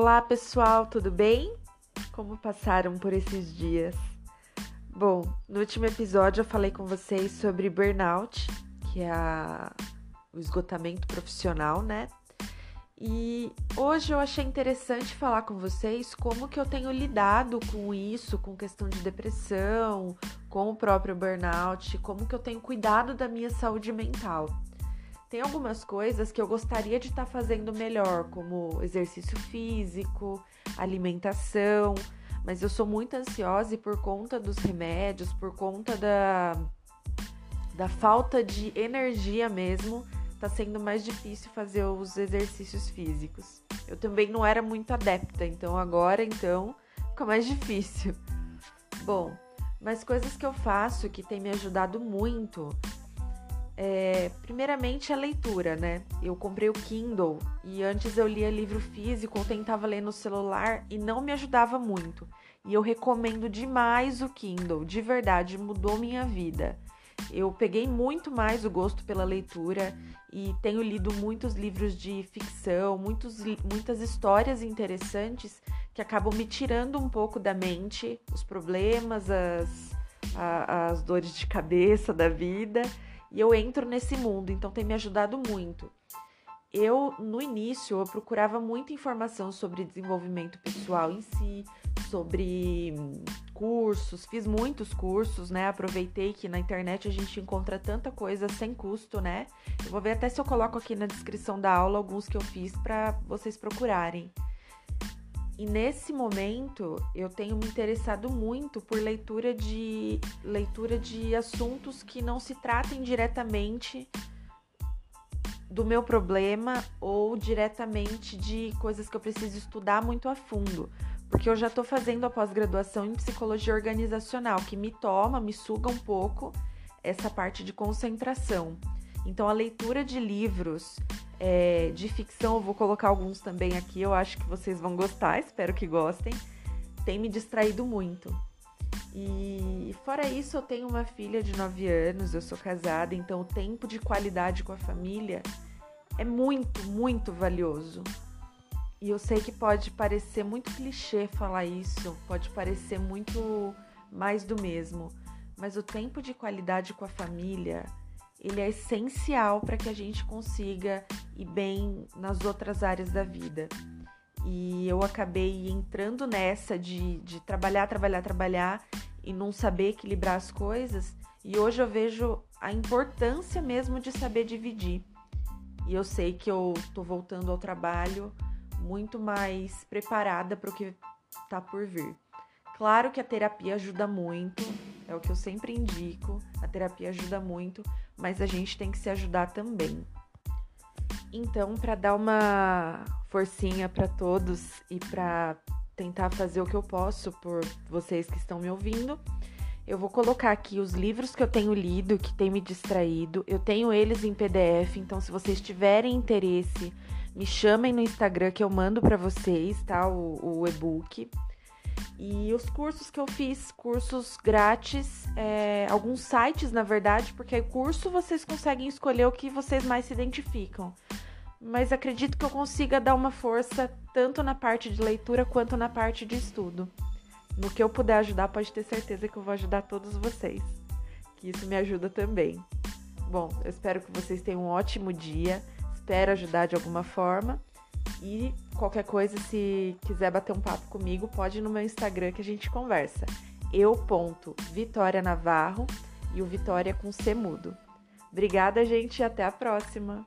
Olá pessoal, tudo bem? Como passaram por esses dias? Bom, no último episódio eu falei com vocês sobre burnout, que é a... o esgotamento profissional, né? E hoje eu achei interessante falar com vocês como que eu tenho lidado com isso, com questão de depressão, com o próprio burnout, como que eu tenho cuidado da minha saúde mental. Tem algumas coisas que eu gostaria de estar tá fazendo melhor, como exercício físico, alimentação, mas eu sou muito ansiosa e por conta dos remédios, por conta da, da falta de energia mesmo, tá sendo mais difícil fazer os exercícios físicos. Eu também não era muito adepta, então agora então fica mais difícil. Bom, mas coisas que eu faço que tem me ajudado muito é, primeiramente a leitura, né? Eu comprei o Kindle e antes eu lia livro físico, eu tentava ler no celular e não me ajudava muito. E eu recomendo demais o Kindle, de verdade, mudou minha vida. Eu peguei muito mais o gosto pela leitura e tenho lido muitos livros de ficção, muitos, muitas histórias interessantes que acabam me tirando um pouco da mente os problemas, as, a, as dores de cabeça da vida e eu entro nesse mundo, então tem me ajudado muito. Eu, no início, eu procurava muita informação sobre desenvolvimento pessoal em si, sobre cursos, fiz muitos cursos, né? Aproveitei que na internet a gente encontra tanta coisa sem custo, né? Eu vou ver até se eu coloco aqui na descrição da aula alguns que eu fiz para vocês procurarem. E nesse momento eu tenho me interessado muito por leitura de leitura de assuntos que não se tratem diretamente do meu problema ou diretamente de coisas que eu preciso estudar muito a fundo, porque eu já estou fazendo a pós-graduação em psicologia organizacional, que me toma, me suga um pouco essa parte de concentração. Então, a leitura de livros é, de ficção, eu vou colocar alguns também aqui, eu acho que vocês vão gostar, espero que gostem. Tem me distraído muito. E fora isso, eu tenho uma filha de 9 anos, eu sou casada, então o tempo de qualidade com a família é muito, muito valioso. E eu sei que pode parecer muito clichê falar isso, pode parecer muito mais do mesmo, mas o tempo de qualidade com a família ele é essencial para que a gente consiga ir bem nas outras áreas da vida. E eu acabei entrando nessa de, de trabalhar, trabalhar, trabalhar e não saber equilibrar as coisas. E hoje eu vejo a importância mesmo de saber dividir. E eu sei que eu tô voltando ao trabalho muito mais preparada para o que tá por vir. Claro que a terapia ajuda muito, é o que eu sempre indico. A terapia ajuda muito, mas a gente tem que se ajudar também. Então, para dar uma forcinha para todos e para tentar fazer o que eu posso por vocês que estão me ouvindo, eu vou colocar aqui os livros que eu tenho lido, que tem me distraído. Eu tenho eles em PDF, então se vocês tiverem interesse, me chamem no Instagram que eu mando para vocês, tá? O, o e-book. E os cursos que eu fiz, cursos grátis, é, alguns sites, na verdade, porque curso vocês conseguem escolher o que vocês mais se identificam. Mas acredito que eu consiga dar uma força tanto na parte de leitura quanto na parte de estudo. No que eu puder ajudar, pode ter certeza que eu vou ajudar todos vocês. Que isso me ajuda também. Bom, eu espero que vocês tenham um ótimo dia. Espero ajudar de alguma forma. E qualquer coisa, se quiser bater um papo comigo, pode ir no meu Instagram que a gente conversa. Eu ponto Vitória Navarro e o Vitória com C mudo. Obrigada, gente, e até a próxima!